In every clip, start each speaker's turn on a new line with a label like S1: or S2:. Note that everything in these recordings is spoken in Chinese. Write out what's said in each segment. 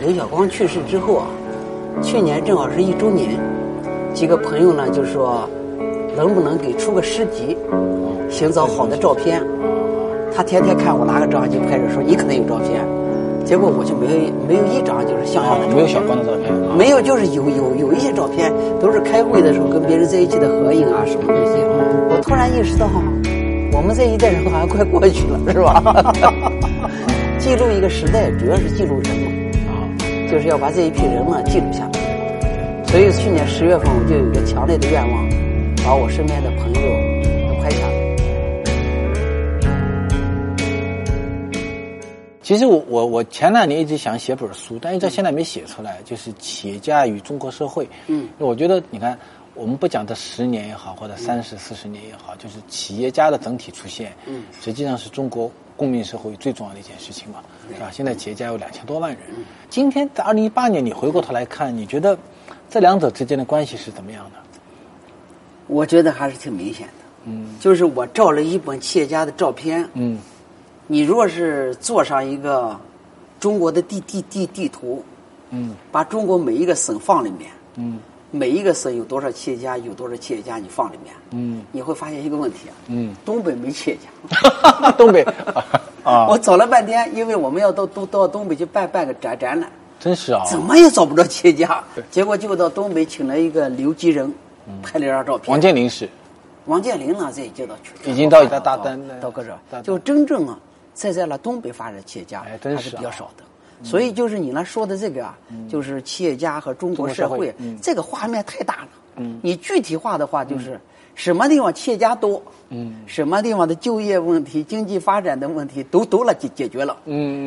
S1: 刘晓光去世之后啊，去年正好是一周年，几个朋友呢就说，能不能给出个诗集，寻找好的照片。他天天看我拿个照相机拍着，说你可能有照片。结果我就没有没有一张就是像样的照片，
S2: 没有小光的照片，
S1: 没有就是有有有一些照片都是开会的时候跟别人在一起的合影啊什么东西。我突然意识到，我们这一代人好像快过去了，是吧？记录一个时代，主要是记录人嘛，啊，就是要把这一批人呢记录下来。所以去年十月份我就有一个强烈的愿望，把我身边的朋友都拍下来。
S2: 其实我我我前两年一直想写本书，但是到现在没写出来，就是企业家与中国社会。嗯，我觉得你看，我们不讲这十年也好，或者三十四十年也好，就是企业家的整体出现，嗯，实际上是中国。公民社会最重要的一件事情嘛，是吧？现在企业家有两千多万人。今天在二零一八年，你回过头来看，你觉得这两者之间的关系是怎么样的？
S1: 我觉得还是挺明显的。嗯，就是我照了一本企业家的照片。嗯，你若是做上一个中国的地地地地图，嗯，把中国每一个省放里面，嗯。每一个省有多少企业家，有多少企业家，你放里面，嗯，你会发现一个问题啊，嗯，东北没企业
S2: 家，东北
S1: 啊，我找了半天，因为我们要到都到东北去办办个展展览，
S2: 真是啊，
S1: 怎么也找不着企业家，结果就到东北请了一个刘吉仁，拍了一张照片。
S2: 王健林是，
S1: 王健林呢，这也接到
S2: 去，已经到大单
S1: 到搁这，就真正啊，在在了东北发展企业家还是比较少的。所以就是你那说的这个啊，就是企业家和中国社会，这个画面太大了。你具体化的话，就是什么地方企业家多，什么地方的就业问题、经济发展的问题都都了解解决了。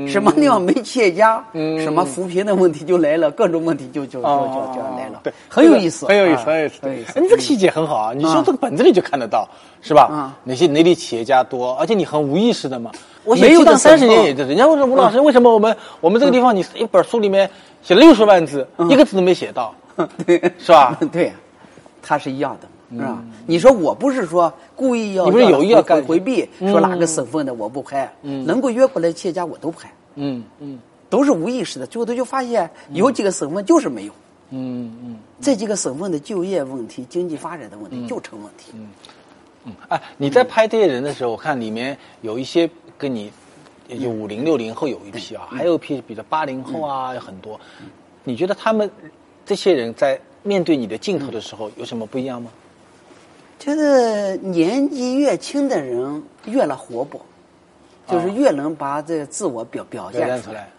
S1: 什么地方没企业家，什么扶贫的问题就来了，各种问题就就就就就来了。
S2: 对，
S1: 很有意思，
S2: 很有意思，很有意思。你这个细节很好啊！你说这个本子里就看得到，是吧？哪些哪里企业家多，而且你很无意识的嘛。我没有到三十年也是，人家问说吴老师，为什么我们我们这个地方你一本书里面写了六十万字，一个字都没写到，
S1: 对，
S2: 是吧？
S1: 对，他是一样的，是吧？你说我不是说故意要，
S2: 你不是有意要
S1: 回回避，说哪个省份的我不拍，能够约过来企业家我都拍，嗯嗯，都是无意识的，最后他就发现有几个省份就是没有，嗯嗯，这几个省份的就业问题、经济发展的问题就成问题，嗯。
S2: 嗯，哎，你在拍这些人的时候，我看里面有一些。跟你，也就五零六零后有一批啊，还有一批比如八零后啊，有很多。你觉得他们这些人在面对你的镜头的时候有什么不一样吗？
S1: 就是年纪越轻的人越来活泼，就是越能把这自我表表现出来。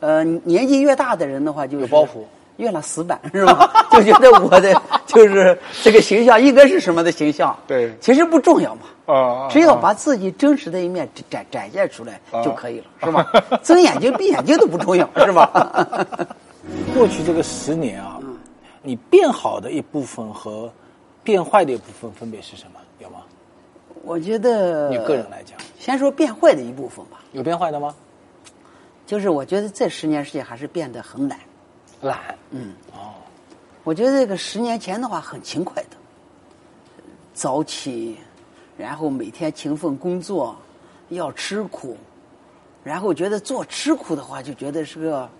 S1: 呃，年纪越大的人的话，就是
S2: 有包袱。
S1: 越了死板 是吧？就觉得我的 就是这个形象应该是什么的形象？
S2: 对，
S1: 其实不重要嘛。啊，只要把自己真实的一面展展现出来就可以了，是吧？睁眼睛闭眼睛都不重要，是吧？
S2: 过去这个十年啊，你变好的一部分和变坏的一部分分别是什么？有吗？
S1: 我觉得
S2: 你个人来讲，
S1: 先说变坏的一部分吧。
S2: 有变坏的吗？
S1: 就是我觉得这十年时间还是变得很懒。
S2: 懒，嗯，
S1: 哦，我觉得这个十年前的话很勤快的，早起，然后每天勤奋工作，要吃苦，然后觉得做吃苦的话就觉得是个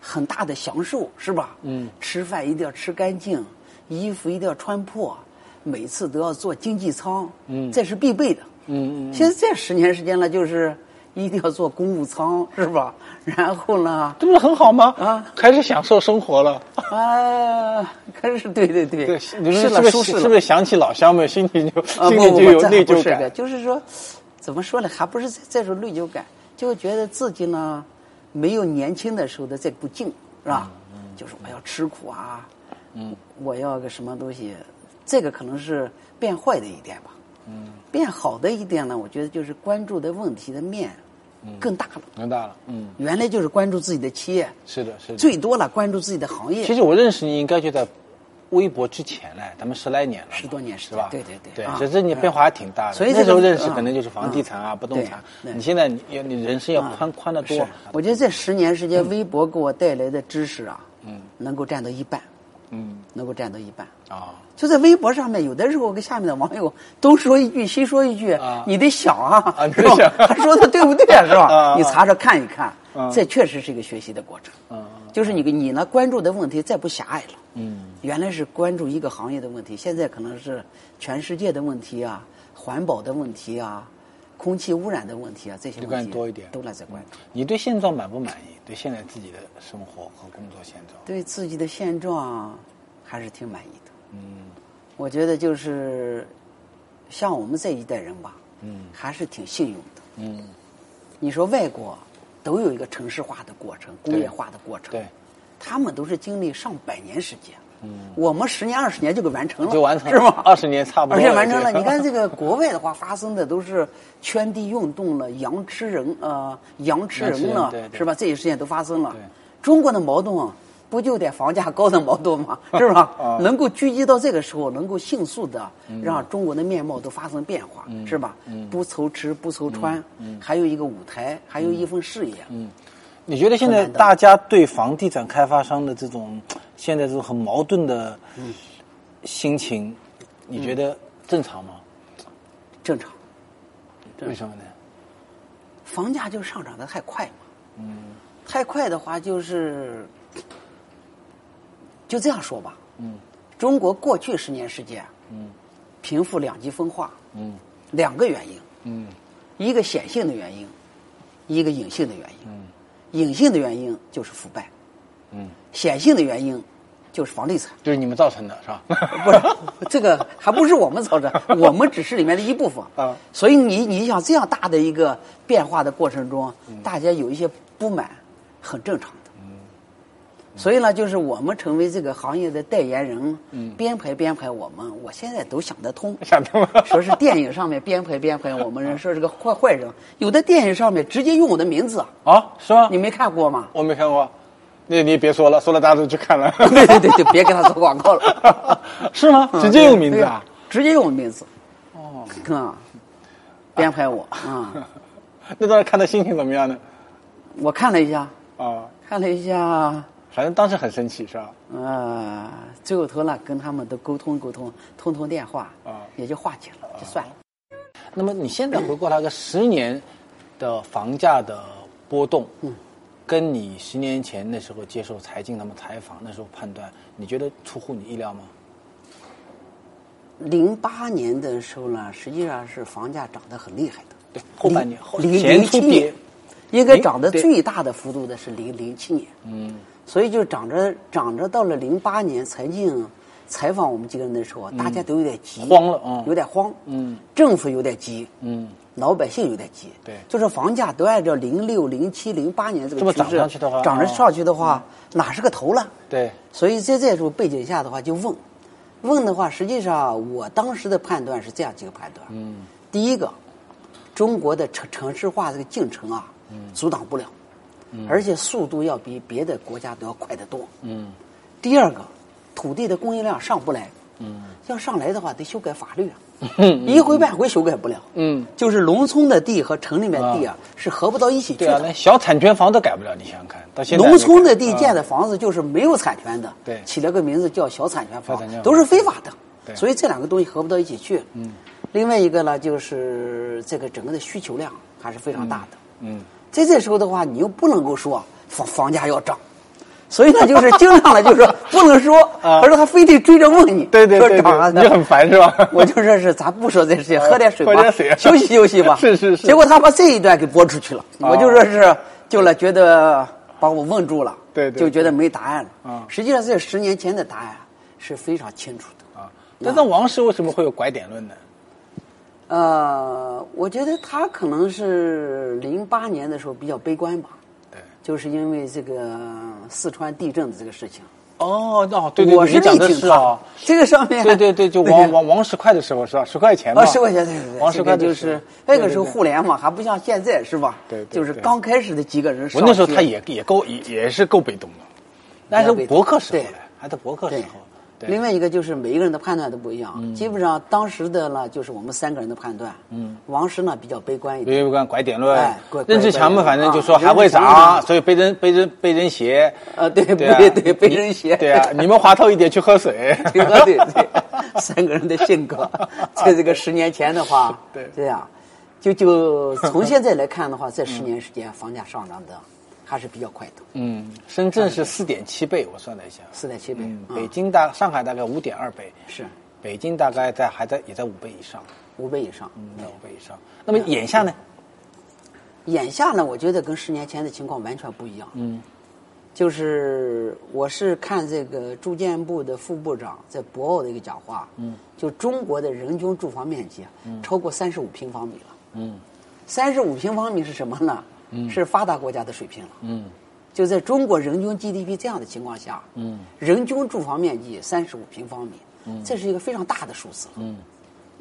S1: 很大的享受，是吧？嗯，吃饭一定要吃干净，衣服一定要穿破，每次都要坐经济舱，嗯，这是必备的，嗯嗯。现在这十年时间了，就是。一定要坐公务舱 是吧？然后呢？
S2: 这不是很好吗？啊，开始享受生活了。
S1: 啊，开始对对对，
S2: 你们是不是是不是想起老乡们，心里就心里就有内疚感？
S1: 就是说，怎么说呢？还不是这种内疚感，就觉得自己呢没有年轻的时候的这股劲，是吧？嗯就是我要吃苦啊，嗯，我要个什么东西，这个可能是变坏的一点吧。嗯，变好的一点呢，我觉得就是关注的问题的面。更大了，
S2: 更大了。嗯，
S1: 原来就是关注自己的企业，
S2: 是的，是的
S1: 最多了关注自己的行业。
S2: 其实我认识你应该就在微博之前嘞，咱们十来年了，
S1: 十多年
S2: 是吧？
S1: 对对对，
S2: 对，其实你变化还挺大的。
S1: 所以
S2: 那时候认识可能就是房地产啊、不动产。你现在你你人生要宽宽得多。
S1: 我觉得这十年时间，微博给我带来的知识啊，嗯，能够占到一半。嗯，能够占到一半。
S2: 啊，
S1: 就在微博上面，有的时候跟下面的网友东说一句西说一句，
S2: 啊
S1: 你得想啊，
S2: 啊
S1: 是吧
S2: 你想
S1: 他说的对不对 啊？是吧？
S2: 啊
S1: 你查查看一看，
S2: 啊
S1: 这确实是一个学习的过程。
S2: 嗯
S1: 就是你你呢关注的问题再不狭隘了。
S2: 嗯
S1: 原来是关注一个行业的问题，现在可能是全世界的问题啊，环保的问题啊，空气污染的问题啊，这些问题
S2: 多一点
S1: 都来在关注。
S2: 你对现状满不满意？对现在自己的生活和工作现状？
S1: 对自己的现状还是挺满意的。
S2: 嗯
S1: 我觉得就是像我们这一代人吧，
S2: 嗯
S1: 还是挺幸运的。
S2: 嗯，
S1: 你说外国都有一个城市化的过程、工业化的过程，
S2: 对，
S1: 他们都是经历上百年时间。
S2: 嗯，
S1: 我们十年、二十年就给完成了，
S2: 就完成
S1: 是吗？
S2: 二十年差不多，
S1: 而且完成了。你看这个国外的话，发生的都是圈地运动了、羊吃人呃羊吃人了，是吧？这些事件都发生了
S2: 对。
S1: 中国的矛盾啊，不就得房价高的矛盾吗？是吧？
S2: 啊
S1: 能够聚集到这个时候，能够迅速的
S2: 嗯
S1: 让中国的面貌都发生变化，是吧？不愁吃不愁穿，还有一个舞台，还有一份事业。
S2: 嗯，你觉得现在大家对房地产开发商的这种现在这种很矛盾的心情，你觉得正常吗？
S1: 正常，正
S2: 为什么呢？
S1: 房价就上涨的太快嘛。嗯，太快的话就是，就这样说吧。
S2: 嗯
S1: 中国过去十年时间，
S2: 嗯
S1: 贫富两极分化，
S2: 嗯
S1: 两个原因，
S2: 嗯
S1: 一个显性的原因，一个隐性的原因。
S2: 嗯
S1: 隐性的原因就是腐败，
S2: 嗯，
S1: 显性的原因就是房地产。
S2: 就是你们造成的是吧？
S1: 不是，这个还不是我们造成，我们只是里面的一部分
S2: 啊。
S1: 所以你你想这样大的一个变化的过程中，
S2: 嗯
S1: 大家有一些不满，很正常的。所以呢，就是我们成为这个行业的代言人，编排编排我们，我现在都想得通。
S2: 想通了
S1: 说是电影上面编排编排我们人，说是个坏坏人，有的电影上面直接用我的名字，
S2: 啊？是吗？
S1: 你没看过吗？
S2: 我没看过，那你别说了，说了大家都去看了。
S1: 对对对就，别给他做广告了。
S2: 是吗？直接用名字啊？
S1: 直接用我名字
S2: 哦，
S1: 啊，编排我啊。
S2: 那当时看的心情怎么样呢？
S1: 我看了一下，
S2: 啊，
S1: 看了一下，
S2: 反正当时很生气是吧？
S1: 啊，最后头呢跟他们都沟通沟通，通通电话，
S2: 啊
S1: 也就化解了，就算了。
S2: 那么你现在回过来个 十年的房价的波动，嗯，跟你十年前那时候接受财经他们采访那时候判断，你觉得出乎你意料吗？
S1: 零八年的时候呢，实际上是房价涨得很厉害的。
S2: 对，后半年后
S1: 零零七年，，应该涨得最大的幅度的是零零七年。
S2: 嗯
S1: 所以就涨着涨着，到了零八年财经采访我们几个人的时候，大家都有点急，
S2: 嗯慌了嗯。
S1: 有点慌，
S2: 嗯。
S1: 政府有点急，
S2: 嗯，
S1: 老百姓有点急，
S2: 对。
S1: 就是房价都按照零六、零七、零八年这个趋势
S2: 上去的话
S1: 涨着
S2: 哦
S1: 上去的话，哪是个头了？
S2: 对，
S1: 所以在这种背景下的话，就问，问的话，实际上我当时的判断是这样几个判断，
S2: 嗯。
S1: 第一个，中国的城城市化这个进程啊，阻挡不了，而且速度要比别的国家都要快得多。
S2: 嗯。
S1: 第二个，土地的供应量上不来，
S2: 嗯。
S1: 要上来的话得修改法律啊，
S2: 嗯。
S1: 一回半回修改不了。
S2: 嗯，
S1: 就是农村的地和城里面的地啊，是合不到一起去
S2: 对啊，
S1: 的。
S2: 那。小产权房都改不了，你想想看，到现在
S1: 农村的地
S2: 啊
S1: 建的房子就是没有产权的，
S2: 对。
S1: 起了个名字叫小产权房
S2: 小产权，房
S1: 都是非法的。
S2: 对，
S1: 所以这两个东西合不到一起去。嗯，另外一个呢，就是这个整个的需求量还是非常大的。
S2: 嗯
S1: 在这时候的话，你又不能够说房房价要涨，所以呢，就是经常呢，就是说 不能说，
S2: 啊
S1: 可是他非得追着问你，
S2: 对对对你就很烦是吧
S1: 我就说是咱不说这些，喝点水吧，
S2: 喝点水啊
S1: 休息休息吧。
S2: 是是是
S1: 结果他把这一段给播出去了，
S2: 啊
S1: 我就说是就了，觉得把我问住了，
S2: 对对
S1: 就觉得没答案了。
S2: 啊
S1: 实际上这十年前的答案是非常清楚的。
S2: 啊，但是王石为什么会有拐点论呢？
S1: 呃，我觉得他可能是零八年的时候比较悲观吧，
S2: 对，
S1: 就是因为这个四川地震的这个事情。
S2: 哦，哦，对对
S1: 我
S2: 对，你讲的
S1: 是
S2: 啊，
S1: 这个上面
S2: 对对对，就王王王石块的时候是吧？十块钱嘛，
S1: 啊，十块钱，对对对，
S2: 王石块
S1: 就是那个时候互联网还不像现在是吧？
S2: 对对
S1: 就是刚开始的几个人上
S2: 我那时候他也也够也也是够被动的，但是博客时候
S1: 对，
S2: 还在博客时候，
S1: 另外一个就是每一个人的判断都不一样。基本上当时的呢，就是我们三个人的判断。嗯。王石呢比较悲观一点。
S2: 悲观拐点论。
S1: 哎，
S2: 任志强嘛，反正就说还会
S1: 涨，
S2: 所以被人被人被人写。
S1: 啊，对对对，被人写。
S2: 对啊，你们滑头一点去喝水。
S1: 对对对，三个人的性格，在这个十年前的话，
S2: 对
S1: 这样，就就从现在来看的话，这十年时间房价上涨的。还是比较快的。
S2: 嗯，深圳是四点七倍，我算了一下，
S1: 四点七倍。
S2: 北京大上海大概五点二倍。
S1: 是，
S2: 北京大概在还在也在五倍以上。
S1: 五倍以上，
S2: 嗯，在五倍以上。那么眼下呢？
S1: 眼下呢，我觉得跟十年前的情况完全不一样。嗯，就是我是看这个住建部的副部长在博鳌的一个讲话。嗯，就中国的人均住房面积超过三十五平方米了。嗯，三十五平方米是什么呢？是发达国家的水平了。嗯，就在中国人均 GDP 这样的情况下，嗯，人均住房面积三十五平方米，嗯，这是一个非常大的数字。嗯，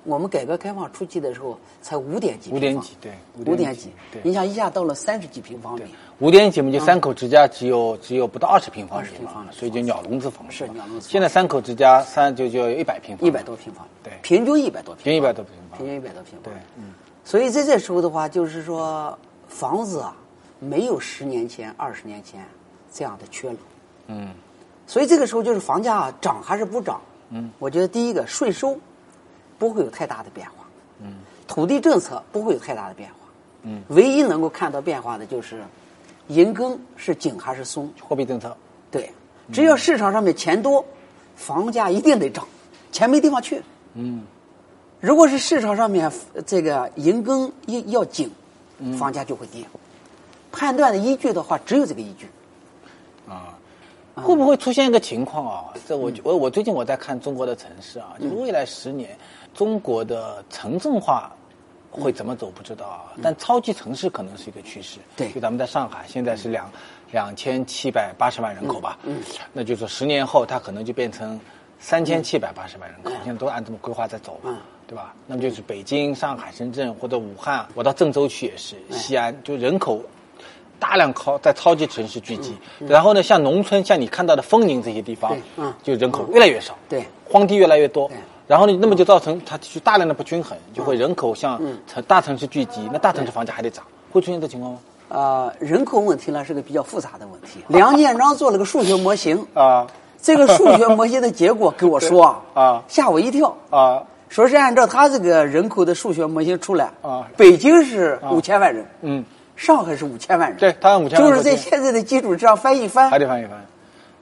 S1: 我们改革开放初期的时候才五点几，
S2: 五点几，对，
S1: 五点几，
S2: 对，
S1: 你想一下到了三十几平方米，
S2: 五点几嘛，就三口之家只有只有不到二十平方米，
S1: 二十平方米，
S2: 所以就鸟笼子房
S1: 是鸟笼子。
S2: 现在三口之家三就就一百平方，
S1: 一百多平方，
S2: 对，
S1: 平均一百多平，
S2: 平均一百多平方，
S1: 平均一百多平方，
S2: 对，嗯，
S1: 所以在这时候的话，就是说。房子啊，没有十年前、二十年前这样的缺了。嗯，所以这个时候就是房价涨还是不涨？嗯，我觉得第一个税收不会有太大的变化。嗯，土地政策不会有太大的变化。嗯，唯一能够看到变化的就是银根是紧还是松？
S2: 货币政策。
S1: 对，只要市场上面钱多，房价一定得涨，钱没地方去。嗯，如果是市场上面这个银根要要紧。房价就会跌。判断的依据的话，只有这个依据。
S2: 啊，会不会出现一个情况啊？这我我我最近我在看中国的城市啊，就是未来十年中国的城镇化会怎么走不知道啊，但超级城市可能是一个趋势。
S1: 对，
S2: 就咱们在上海现在是两两千七百八十万人口吧，嗯，那就是十年后它可能就变成三千七百八十万人口，现在都按这么规划在走嘛。对吧？那么就是北京、上海、深圳或者武汉，我到郑州去也是，西安就人口大量靠在超级城市聚集，然后呢，像农村，像你看到的丰宁这些地方，嗯，就人口越来越少，
S1: 对，
S2: 荒地越来越多，然后呢，那么就造成它去大量的不均衡，就会人口向城大城市聚集，那大城市房价还得涨，会出现这情况吗？
S1: 啊，人口问题呢是个比较复杂的问题。梁建章做了个数学模型啊，这个数学模型的结果跟我说 啊，吓我一跳。啊。说是按照他这个人口的数学模型出来啊，北京是五千万人，嗯，上海是五千万人，
S2: 对，他按五千
S1: 万，就是在现在的基础之上翻一翻，
S2: 还得翻一翻，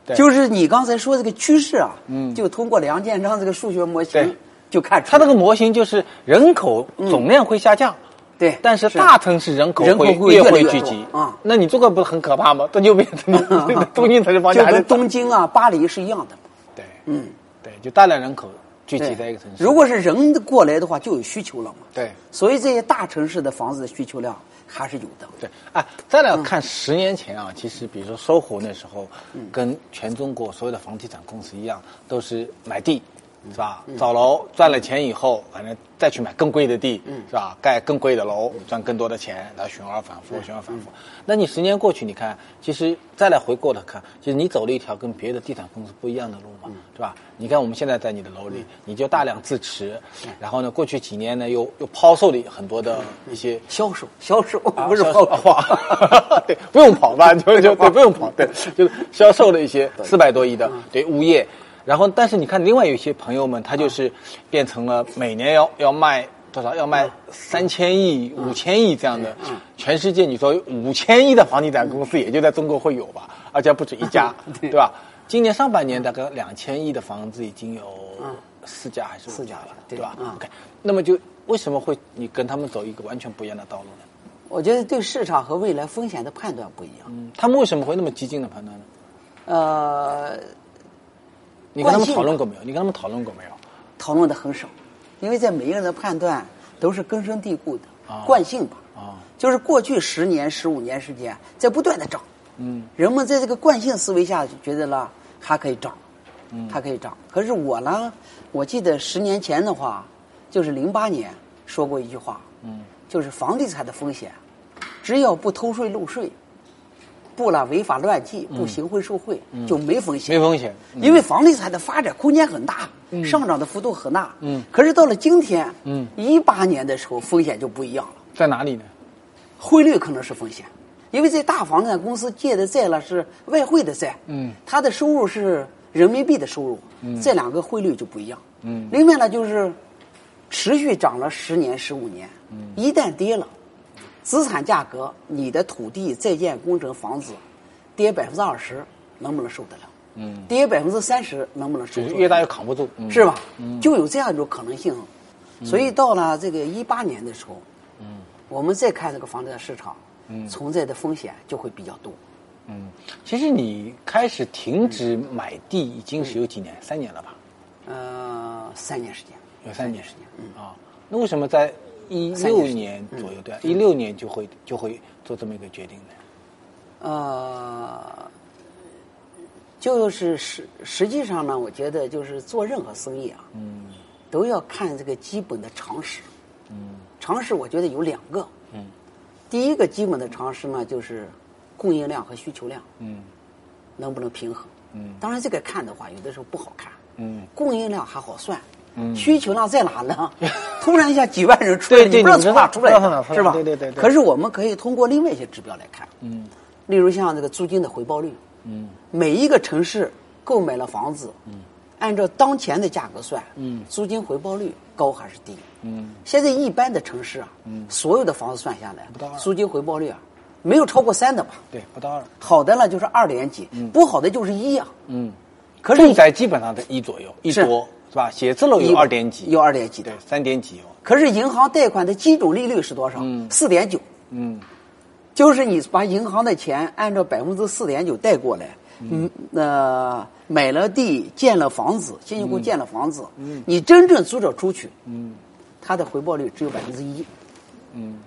S1: 对，就是你刚才说这个趋势啊，嗯，就通过梁建章这个数学模型就看出，
S2: 他这个模型就是人口总量会下降，
S1: 对，
S2: 但是大城市人口会
S1: 越
S2: 会聚集。啊，那你这个不是很可怕吗？这就变成 东京城市房
S1: 价就跟东京啊、巴黎是一样的，
S2: 对，嗯，对，就大量人口。聚集在一个城市，
S1: 如果是人过来的话，就有需求了嘛。
S2: 对，
S1: 所以这些大城市的房子的需求量还是有的。
S2: 对，啊，再来看十年前啊，其实比如说搜狐那时候，跟全中国所有的房地产公司一样，都是买地。是吧？造楼赚了钱以后，反正再去买更贵的地，是吧？盖更贵的楼，赚更多的钱，然后循环反复，循环反复。那你十年过去，你看，其实再来回过头看，其实你走了一条跟别的地产公司不一样的路嘛，是吧？你看我们现在在你的楼里，你就大量自持，然后呢，过去几年呢，又又抛售了很多的一些
S1: 销售，销售不是抛
S2: 售，对，不用跑吧？就就对，不用跑，对，就是销售了一些四百多亿的对物业。然后，但是你看，另外有些朋友们，他就是变成了每年要要卖多少？要卖三千亿、五千亿这样的。全世界你说五千亿的房地产公司，也就在中国会有吧？而且不止一家，对吧？今年上半年大概两千亿的房子已经有四家还是
S1: 四家
S2: 了，对吧？OK，那么就为什么会你跟他们走一个完全不一样的道路呢？
S1: 我觉得对市场和未来风险的判断不一样。嗯，
S2: 他们为什么会那么激进的判断呢？呃。你跟他们讨论过没有？你跟他们讨论过没有？
S1: 讨论的很少，因为在每一个人的判断都是根深蒂固的惯性吧。啊，就是过去十年、十五年时间在不断的涨。嗯，人们在这个惯性思维下就觉得了还可以涨，嗯，还可以涨。可是我呢，我记得十年前的话，就是零八年说过一句话，嗯，就是房地产的风险，只要不偷税漏税，不了违法乱纪，不行贿受贿，就没风险。
S2: 没风险，
S1: 因为房地产的发展空间很大，上涨的幅度很大。
S2: 嗯。
S1: 可是到了今天，
S2: 嗯，
S1: 一八年的时候风险就不一样了，
S2: 在哪里呢？
S1: 汇率可能是风险，因为这大房产公司借的债了是外汇的债，
S2: 嗯，
S1: 它的收入是人民币的收入，这两个汇率就不一样。
S2: 嗯。
S1: 另外呢就是持续涨了十年、十五年，一旦跌了，资产价格，你的土地、在建工程、房子跌百分之二十，能不能受得了？
S2: 嗯，
S1: 跌百分之三十，能不能受得了？
S2: 越大越扛不住，嗯
S1: 是吧？嗯就有这样一种可能性。所以到了这个一八年的时候，嗯，我们再看这个房地产市场，嗯，存在的风险就会比较多。
S2: 嗯，其实你开始停止买地已经是有几年，三年了吧？
S1: 呃，三年时间，
S2: 有三年
S1: 时间。嗯，
S2: 啊，那为什么在一六年左右，对，一六年就会就会做这么一个决定的？
S1: 呃，就是实实际上呢，我觉得就是做任何生意啊，
S2: 嗯
S1: 都要看这个基本的常识。
S2: 嗯
S1: 常识我觉得有两个，
S2: 嗯
S1: 第一个基本的常识呢，就是供应量和需求量
S2: 嗯
S1: 能不能平衡。
S2: 嗯
S1: 当然这个看的话，有的时候不好看。
S2: 嗯，
S1: 供应量还好算，
S2: 嗯
S1: 需求量在哪呢？突然一下几万人出你不知道从哪出来是吧？
S2: 对对对对。
S1: 可是我们可以通过另外一些指标来看，
S2: 嗯。
S1: 例如像这个租金的回报率，
S2: 嗯。
S1: 每一个城市购买了房子，嗯。按照当前的价格算，
S2: 嗯。
S1: 租金回报率高还是低？
S2: 嗯。
S1: 现在一般的城市啊，嗯。所有的房子算下来
S2: 不到二，
S1: 租金回报率啊，没有超过三的吧？
S2: 对，不到二，
S1: 好的呢就是二点几，不好的就是一啊。
S2: 嗯，
S1: 可是
S2: 住宅基本上在一左右，一多是吧？写字楼有二点几，
S1: 有二点几的。
S2: 对，三点几有，
S1: 可是银行贷款的基准利率是多少？四点九，
S2: 嗯。
S1: 就是你把银行的钱按照百分之四点九贷过来，嗯，那、买了地，建了房子，辛辛苦苦建了房子，嗯，你真正租着出去，
S2: 嗯。
S1: 它的回报率只有百分之一，
S2: 嗯。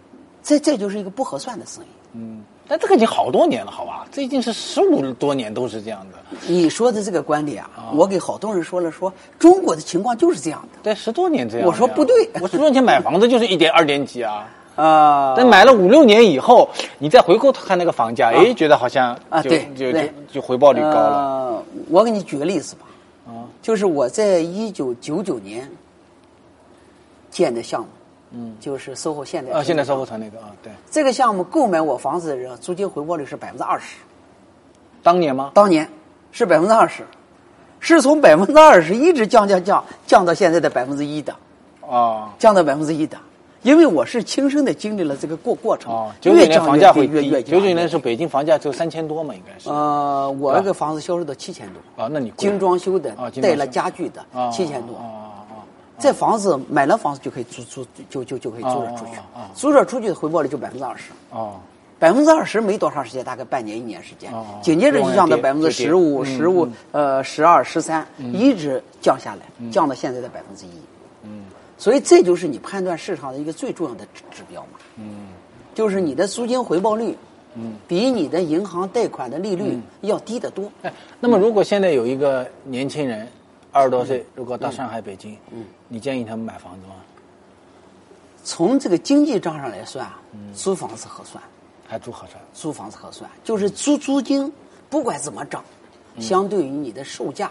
S1: 这这就是一个不合算的生意。
S2: 嗯，但这个已经好多年了，好吧？这已经是十五多年都是这样的，
S1: 你说的这个观点啊，我给好多人说了说，中国的情况就是这样的。
S2: 对，十多年这样。
S1: 我说不对
S2: 我十多年前买房子就是一点二点几啊。
S1: 啊、
S2: 但买了五六年以后，你再回过头看那个房价，哎，觉得好像
S1: 啊
S2: 对就就就回报率高了。
S1: 呃，我给你举个例子吧，
S2: 啊
S1: 就是我在一九九九年建的项目，嗯，就是 SOHO 现代
S2: 啊，现在
S1: 生活
S2: 售后城那个啊，对，
S1: 这个项目购买我房子的人，租金回报率是百分之二十，
S2: 当年吗？
S1: 当年是百分之二十，是从百分之二十一直降降降降到现在的百分之一的，
S2: 啊
S1: 降到百分之一的。因为我是亲身的经历了这个过过程，
S2: 啊，九九年房价会
S1: 越越，
S2: 九九年是北京房价只有三千多嘛，应该是。
S1: 呃，我那个房子销售到七千多，
S2: 啊，那你贵
S1: 精装修的带了家具的
S2: 啊
S1: 七千多
S2: 啊。
S1: 这房子买了房子就可以租租就就就可以租着出去
S2: 哦哦哦，
S1: 租着出去的回报率就百分之二十，
S2: 哦。
S1: 百分之二十没多长时间，大概半年一年时间
S2: 哦，
S1: 紧接着就降到百分之十五、
S2: 嗯
S1: 十五、呃十二、十三，一直降下来，降到现在的百分之一。
S2: 嗯。
S1: 所以这就是你判断市场的一个最重要的指指标嘛，
S2: 嗯。
S1: 就是你的租金回报率，嗯，比你的银行贷款的利率要低得多。
S2: 哎，那么如果现在有一个年轻人，二十多岁，如果到上海、北京，嗯，你建议他们买房子吗？
S1: 从这个经济账上来算，租房子合算。
S2: 还租合算？
S1: 租房子合算，就是租租金不管怎么涨，相对于你的售价，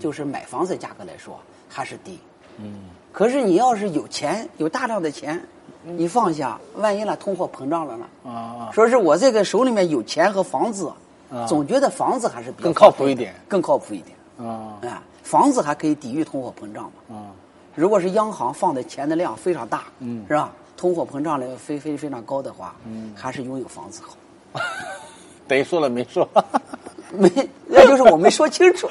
S1: 就是买房子的价格来说还是低。
S2: 嗯
S1: 可是你要是有钱，有大量的钱，你放下，万一呢通货膨胀了呢？
S2: 啊啊，
S1: 说是我这个手里面有钱和房子，
S2: 啊
S1: 总觉得房子还是比较
S2: 更靠谱一点
S1: 更靠谱一点。
S2: 啊
S1: 啊，房子还可以抵御通货膨胀嘛？
S2: 啊
S1: 如果是央行放的钱的量非常大，嗯，是吧？通货膨胀的非非非常高的话，嗯，还是拥有房子好。
S2: 等于说了没说？
S1: 没，那就是我没说清楚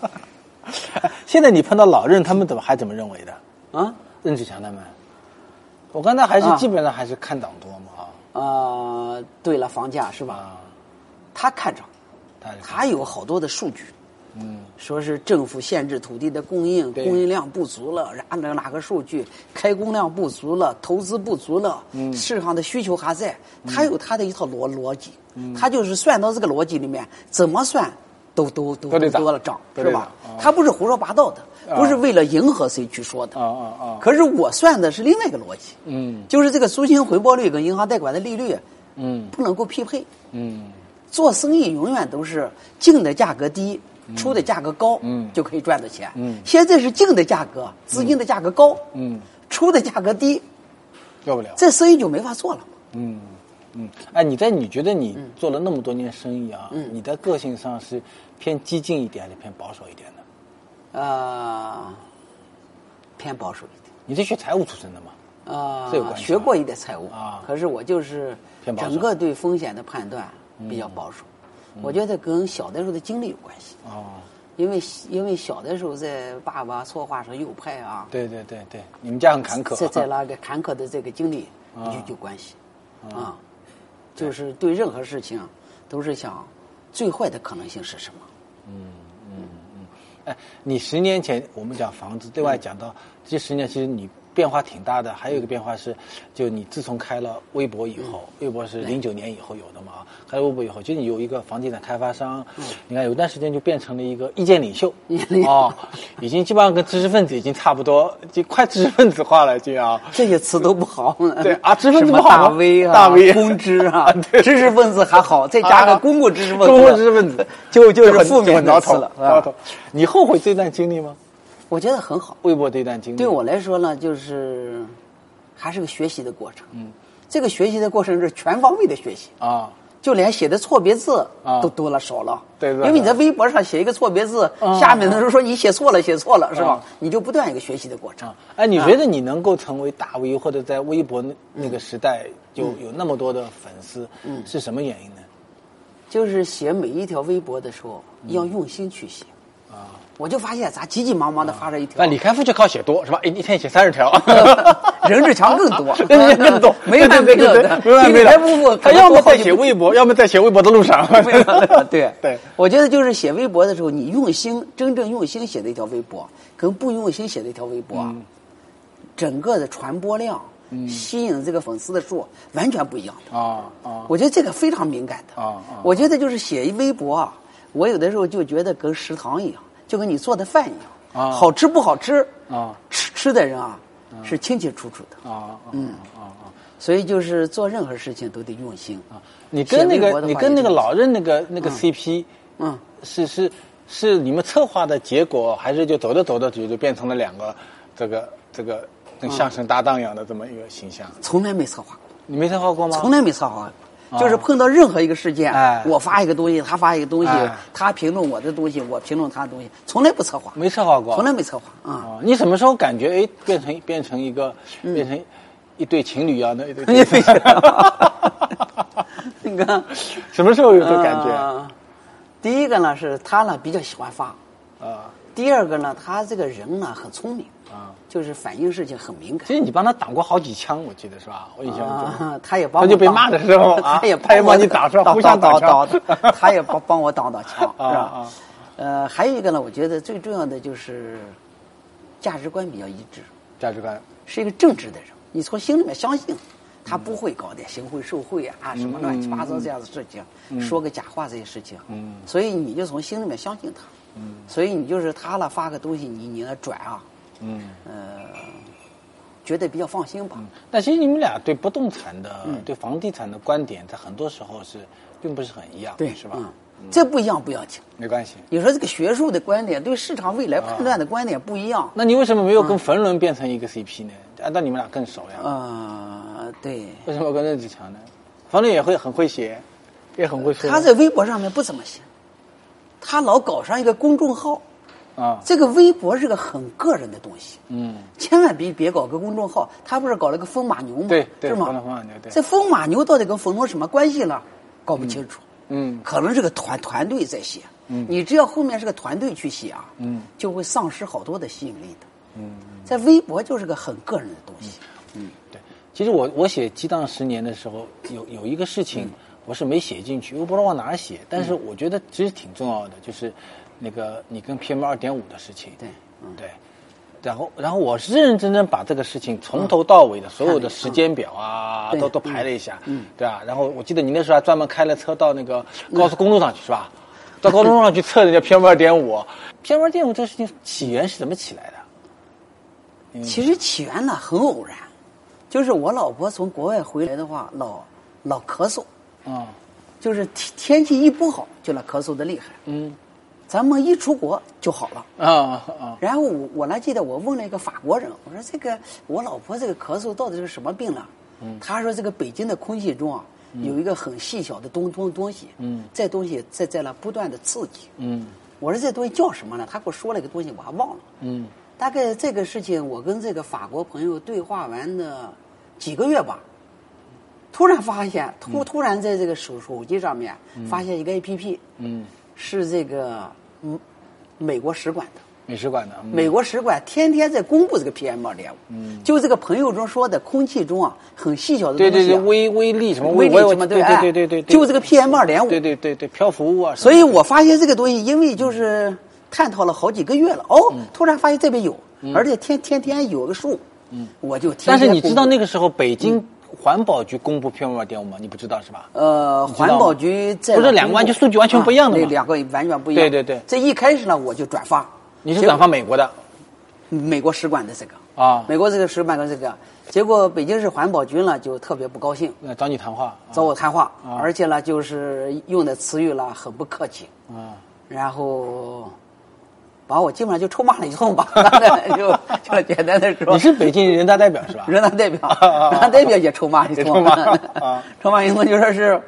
S2: 现在你碰到老任，他们怎么还怎么认为的？
S1: 啊
S2: 任志强他们，我刚才还是
S1: 啊
S2: 基本上还是看涨多嘛啊
S1: 啊，对了，房价是吧？
S2: 啊，
S1: 他看涨，
S2: 他是
S1: 他有好多的数据，
S2: 嗯。
S1: 说是政府限制土地的供应，供应量不足了，然后哪哪个数据开工量不足了，投资不足了，
S2: 嗯。
S1: 市场的需求还在，他有他的一套逻逻辑，他就是算到这个逻辑里面，怎么算都都都
S2: 都得涨
S1: 都了涨，是吧？他不是胡说八道的，
S2: 啊。
S1: 不是为了迎合谁去说的。
S2: 啊啊啊，
S1: 可是我算的是另外一个逻辑，
S2: 嗯。
S1: 就是这个租金回报率跟银行贷款的利率
S2: 嗯。
S1: 不能够匹配。
S2: 嗯。
S1: 做生意永远都是净的价格低，出的价格高，
S2: 嗯
S1: 就可以赚到钱。
S2: 嗯
S1: 现在是进的价格，资金的价格高，
S2: 嗯，
S1: 出的价格低，
S2: 要不了。
S1: 这生意就没法做了嘛。
S2: 嗯嗯，哎，你在你觉得你做了那么多年生意啊，你的个性上是偏激进一点还是偏保守一点的？
S1: 呃，偏保守一点。
S2: 你是学财务出身的吗？
S1: 呃
S2: 这有关系
S1: 学过一点财务
S2: 啊
S1: 可是我就是整个对风险的判断比较保守。我觉得跟小的时候的经历有关系，
S2: 哦，
S1: 因为因为小的时候在爸爸策划上右派啊，
S2: 对对对对，你们家很坎坷。
S1: 在在 那个坎坷的这个经历
S2: 啊
S1: 有有关系啊，就是对任何事情都是想最坏的可能性是什么？嗯。
S2: 嗯哎，你十年前我们讲房子，对外讲到这十年，其实你变化挺大的。还有一个变化是，就你自从开了微博以后，微博是零九年以后有的嘛啊，开了微博以后，就你有一个房地产开发商，你看有段时间就变成了一个意见领袖
S1: 意见领袖
S2: 哦，已经基本上跟知识分子已经差不多，就快知识分子化了，就要。
S1: 这些词都不好。
S2: 对啊知识分子好吗
S1: 大 V 啊，
S2: 大 V
S1: 公知啊
S2: 对，
S1: 知识分子还好，再加个公共知识分子，
S2: 公共知识分子
S1: 就就是负面的词了。啊
S2: 挠头。你后悔这段经历吗？
S1: 我觉得很好。
S2: 微博这段经历
S1: 对我来说呢，就是还是个学习的过程。嗯，这个学习的过程是全方位的学习，
S2: 啊，
S1: 就连写的错别字
S2: 啊
S1: 都多了少了。
S2: 对对
S1: 因为你在微博上写一个错别字，
S2: 啊
S1: 下面的人说你写错了，写错了，是吧
S2: 啊？
S1: 你就不断一个学习的过程
S2: 啊。，哎，你觉得你能够成为大 V，或者在微博那那个时代就有那么多的粉丝，是什么原因呢？
S1: 就是写每一条微博的时候要用心去写。
S2: 啊，
S1: 我就发现咱急急忙忙的发这一条。
S2: 那，李开复就靠写多是吧？一一天写三十条，
S1: 任志强更多，
S2: 任志强更多，
S1: 没完没了的，
S2: 没完没了
S1: 李开复。
S2: 他要么在写微博，要么在写微博的路上。
S1: 对。
S2: 对，
S1: 我觉得就是写微博的时候，你用心，真正用心写的一条微博，跟不用心写的一条微博，
S2: 嗯。
S1: 整个的传播量、吸引这个粉丝的数完全不一样的。
S2: 啊啊。
S1: 我觉得这个非常敏感的。
S2: 啊啊。
S1: 我觉得就是写一微博啊，我有的时候就觉得跟食堂一样，就跟你做的饭一样，
S2: 啊
S1: 好吃不好吃
S2: 啊
S1: 吃吃的人啊是清清楚楚的。
S2: 啊嗯啊啊！
S1: 所以就是做任何事情都得用心啊。
S2: 你跟那个你跟那个老任那个那个 CP，
S1: 嗯，
S2: 是是是你们策划的结果，还是就走着走着就就变成了两个这个这个跟相声搭档一样的这么一个形象？
S1: 从来没策划过。
S2: 你没策划过吗？
S1: 从来没策划过。
S2: 啊。
S1: 就是碰到任何一个事件，
S2: 哎。
S1: 我发一个东西，他发一个东西，
S2: 哎。
S1: 他评论我的东西，我评论他的东西，从来不策划，
S2: 没策划过，
S1: 从来没策划啊。
S2: 哦，你什么时候感觉哎变成变成一个、
S1: 嗯。
S2: 变成一对情侣一样的一对
S1: 你非常，那个。
S2: 什么时候有这感觉？
S1: 呃第一个呢是他呢比较喜欢发，
S2: 啊。
S1: 第二个呢他这个人呢很聪明，
S2: 啊！
S1: 就是反应事情很敏感。
S2: 其。实你帮他挡过好几枪，我记得是吧？我印象中。
S1: 啊，他也帮
S2: 他就被骂的时候啊
S1: 他也
S2: 他也帮你挡是吧互相
S1: 挡
S2: 挡
S1: 他也帮帮我挡挡枪，
S2: 啊
S1: 是吧？
S2: 啊？
S1: 呃，还有一个呢，我觉得最重要的就是价值观比较一致，
S2: 价值观。
S1: 是一个正直的人，你从心里面相信他不会搞点行贿受贿啊，什么乱七八糟这样的事情，说个假话这些事情，
S2: 嗯。
S1: 所以你就从心里面相信他，嗯。所以你就是他了发个东西，你你来转啊，
S2: 嗯。
S1: 呃，觉得比较放心吧。
S2: 但其实你们俩对不动产的、
S1: 嗯
S2: 对房地产的观点，在很多时候是并不是很一样，
S1: 对，
S2: 是吧？
S1: 嗯，这不一样不要紧。
S2: 没关系。
S1: 你说这个学术的观点对市场未来判断的观点不一样。
S2: 那你为什么没有跟冯仑变成一个 CP 呢？按照你们俩更熟呀。
S1: 呃，对，
S2: 为什么跟任志强呢？冯仑也会很会写，也很会说。
S1: 他在微博上面不怎么写，他老搞上一个公众号，
S2: 啊，
S1: 这个微博是个很个人的东西，
S2: 嗯，
S1: 千万别别搞个公众号。他不是搞了个风马牛吗？
S2: 对对
S1: 是吗？
S2: 搞了风马牛对
S1: 这风马牛到底跟冯仑什么关系呢？搞不清楚。
S2: 嗯
S1: 可能是个团团队在写。嗯，你只要后面是个团队去写啊，
S2: 嗯，
S1: 就会丧失好多的吸引力的。嗯，在微博就是个很个人的东西。
S2: 嗯对。其实我我写《激荡十年》的时候，有有一个事情我是没写进去，我不知道往哪儿写，但是我觉得其实挺重要的，就是那个你跟 PM 二点五的事情。
S1: 对，嗯
S2: 对。然后，然后我是认认真真把这个事情从头到尾的所有的时间表啊，
S1: 对
S2: 都都排了一下，嗯，对啊？然后我记得你那时候还专门开了车到那个高速公路上去，是吧？到高速公路上去测人家 PM 二点五，PM 二点五这个事情起源是怎么起来的？嗯
S1: 其实起源呢很偶然，就是我老婆从国外回来的话，老老咳嗽，
S2: 啊、
S1: 就是天天气一不好就老咳嗽的厉害。
S2: 嗯
S1: 咱们一出国就好了。
S2: 啊啊
S1: 然后我我还记得我问了一个法国人，我说这个我老婆这个咳嗽到底是什么病了？
S2: 嗯
S1: 他说这个北京的空气中啊有一个很细小的东东东西，
S2: 嗯
S1: 这东西在在那不断的刺激。
S2: 嗯
S1: 我说这东西叫什么呢？他给我说了一个东西，我还忘了。
S2: 嗯
S1: 大概这个事情，我跟这个法国朋友对话完的几个月吧，突然发现，突突然在这个手手机上面发现一个 A P P，
S2: 嗯，
S1: 是这个嗯美国使馆的。
S2: 美使馆的，嗯。
S1: 美国使馆天天在公布这个 PM 二点五，就这个朋友中说的，空气中啊很细小的东西、啊，
S2: 对对对，微微粒什么
S1: 微粒什么
S2: 对
S1: 哎
S2: 对对对对，
S1: 就这个 PM 二点五，
S2: 对对对对漂浮物啊，
S1: 所以我发现这个东西，因为就是探讨了好几个月了，哦，
S2: 嗯
S1: 突然发现这边有，而且天天天有个数，嗯，我就天天
S2: 但是你知道那个时候北京环保局公布 PM 二点五吗？你不知道是吧？
S1: 呃，环保局在
S2: 不是两个完全数据完全不一样的吗
S1: 啊两个完全不一样。
S2: 对对对。
S1: 这一开始呢，我就转发，
S2: 你是转发美国的？
S1: 美国使馆的这个。
S2: 啊？
S1: 美国这个使馆的这个，结果北京市环保局呢就特别不高兴，
S2: 那找你谈话。啊。
S1: 找我谈话，
S2: 啊。
S1: 而且呢就是用的词语呢很不客气，
S2: 啊。
S1: 然后把我基本上就臭骂了一通吧，就就简单的说，
S2: 你是北京人大代表是吧？
S1: 人大代表，人大代表也臭骂一通，
S2: 臭骂
S1: 一通 就说是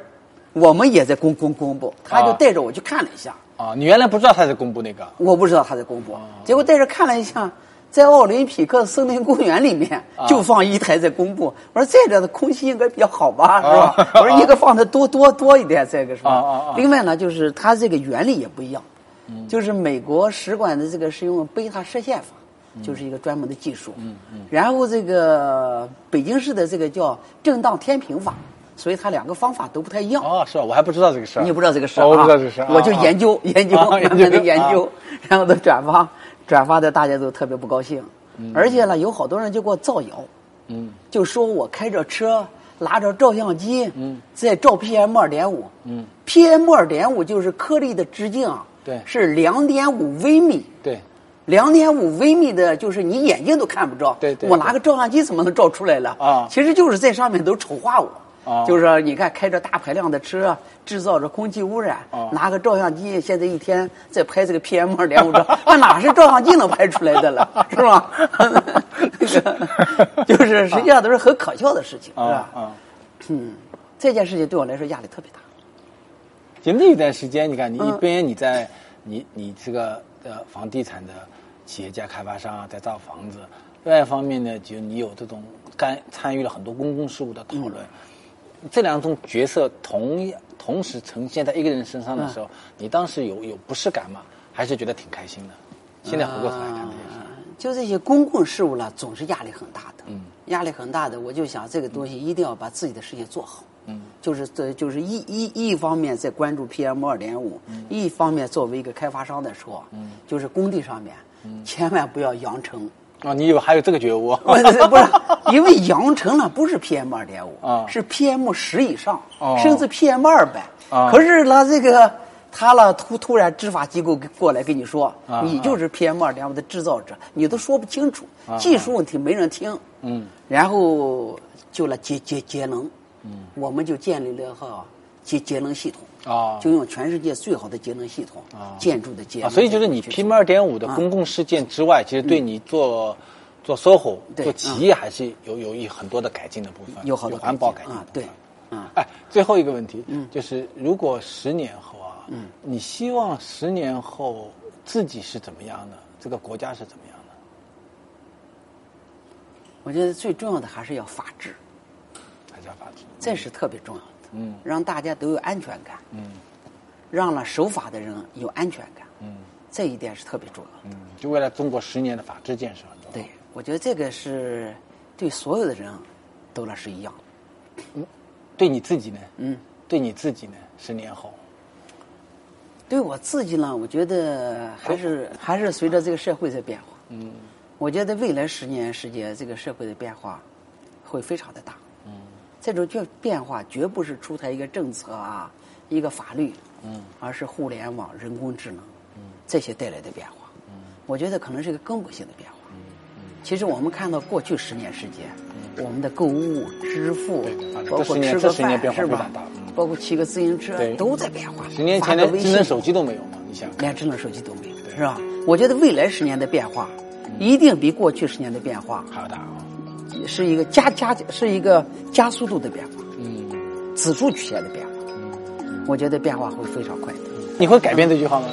S1: 我们也在公公公布，他就
S2: 啊
S1: 带着我去看了一下，
S2: 啊，你原来不知道他在公布那个
S1: 我不知道他在公布，
S2: 啊
S1: 结果带着看了一下。在奥林匹克森林公园里面
S2: 啊
S1: 就放一台在公布，我说这个的空气应该比较好吧，是吧？
S2: 啊
S1: 我说应该放的多多多一点，这个是吧？另外呢，就是它这个原理也不一样，就是美国使馆的这个是用贝塔射线法，就是一个专门的技术。嗯嗯。然后这个北京市的这个叫震荡天平法，所以它两个方法都不太一样。
S2: 哦，是啊？我还不知道这个事儿。
S1: 你也不知道这个事儿、
S2: 我不知道这个事儿，
S1: 我就
S2: 啊
S1: 研究、研究，
S2: 啊
S1: 慢慢的研究，
S2: 啊。
S1: 然后都转发，转发的大家都特别不高兴，而且呢，有好多人就给我造谣，
S2: 嗯。
S1: 就说我开着车拿着照相机，嗯，在照 PM 二点五，
S2: 嗯
S1: ，PM 二点五就是颗粒的直径啊，
S2: 对
S1: 是两点五微米。
S2: 对
S1: 两点五微米的，就是你眼睛都看不着。
S2: 对对
S1: 我拿个照相机怎么能照出来了？
S2: 啊
S1: 其实就是在上面都丑化我。
S2: 啊
S1: 就是说，你看开着大排量的车，制造着空气污染，
S2: 啊
S1: 拿个照相机，现在一天在拍这个 PM 二点五照，那哪是照相机能拍出来的了，是吧？那 个就是实际上都是很可笑的事情，是
S2: 啊
S1: 吧？
S2: 啊。
S1: 嗯，这件事情对我来说压力特别大。
S2: 就那一段时间，你看，你
S1: 嗯
S2: 一边你在你你这个呃房地产的企业家、开发商啊，在造房子；另外一方面呢，就你有这种干参与了很多公共事务的讨论。
S1: 嗯
S2: 这两种角色同样同时呈现在一个人身上的
S1: 嗯
S2: 时候，你当时有有不适感吗？还是觉得挺开心的？现在回过头来看这件事，
S1: 啊就这些公共事务呢，总是压力很大的。
S2: 嗯，
S1: 压力很大的，我就想这个东西一定要把自己的事情做好。
S2: 嗯，
S1: 就是这就是一一一方面在关注 PM 二点五，一方面作为一个开发商来说，嗯，就是工地上面，嗯千万不要扬尘。
S2: 哦，你以为还有这个觉悟？
S1: 不是不是，因为扬尘呢不是 PM 二点五
S2: 啊
S1: 是 PM 十以上，
S2: 哦
S1: 甚至 PM 二百。
S2: 啊
S1: 可是呢，这个他呢突突然执法机构过来跟你说，
S2: 啊
S1: 你就是 PM 二点五的制造者，你都说不清楚，技术问题没人听。
S2: 嗯，
S1: 然后就来节节节能，嗯，我们就建立了哈节节能系统。
S2: 啊。
S1: 就用全世界最好的节能系统，
S2: 啊。
S1: 建筑的节能。
S2: 啊，所以就是你 PM 二点五的公共事件之外，其实对你做做 SOHO
S1: 对
S2: 做企业还是有有一很多的改进的部分，
S1: 有好多
S2: 环保改进的
S1: 啊，对
S2: 部分，
S1: 嗯。
S2: 哎，最后一个问题，嗯。就是如果十年后啊，
S1: 嗯。
S2: 你希望十年后自己是怎么样的？这个国家是怎么样的？
S1: 我觉得最重要的还是要法治，这是特别重要的。
S2: 嗯
S1: 让大家都有安全感，
S2: 嗯
S1: 让了守法的人有安全感，
S2: 嗯
S1: 这一点是特别重要的。
S2: 嗯，就未来中国十年的法治建设很重要。
S1: 对，我觉得这个是对所有的人都那是一样的。
S2: 对你自己呢？
S1: 嗯，
S2: 对你自己呢？十年后，
S1: 对我自己呢，我觉得还是还是随着这个社会在变化。
S2: 嗯
S1: 我觉得未来十年时间，这个社会的变化会非常的大。
S2: 嗯
S1: 这种变变化绝不是出台一个政策啊，一个法律，
S2: 嗯
S1: 而是互联网、人工智能，嗯这些带来的变化。嗯我觉得可能是一个根本性的变化。嗯其实我们看到过去十年时间，我们的购物、支付包括吃个饭是吧
S2: 非常大？嗯
S1: 包括骑个自行车
S2: 对
S1: 都在变化。
S2: 十年前连智能手机都没有嘛？你想，
S1: 连智能手机都没有，是吧？我觉得未来十年的变化，一定比过去十年的变化
S2: 还要大啊！
S1: 是一个加加是一个加速度的变化，
S2: 嗯，
S1: 指数曲线的变化。嗯我觉得变化会非常快的，
S2: 你会改变这句话吗？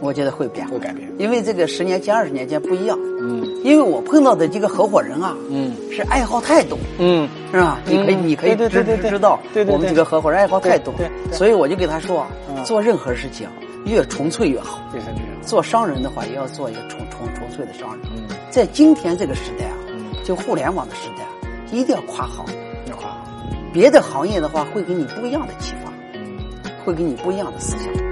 S1: 我觉得会变
S2: 会改变。
S1: 因为这个十年前、二十年前不一样。
S2: 嗯
S1: 因为我碰到的这个合伙人啊，
S2: 嗯
S1: 是爱好太多，
S2: 嗯
S1: 是吧？你可以，
S2: 嗯
S1: 你可以知
S2: 对对对对
S1: 知道，
S2: 对对对
S1: 我们这个合伙人爱好太多
S2: 对对，对
S1: 所以我就给他说啊
S2: 嗯，
S1: 做任何事情越纯粹越好。
S2: 就是这样。
S1: 做商人的话，也要做一个纯纯纯粹的商人。
S2: 嗯
S1: 在今天这个时代啊，
S2: 嗯，
S1: 就互联网的时代，一定要跨行。
S2: 要好。
S1: 别的行业的话，会给你不一样的启发，会给你不一样的思想。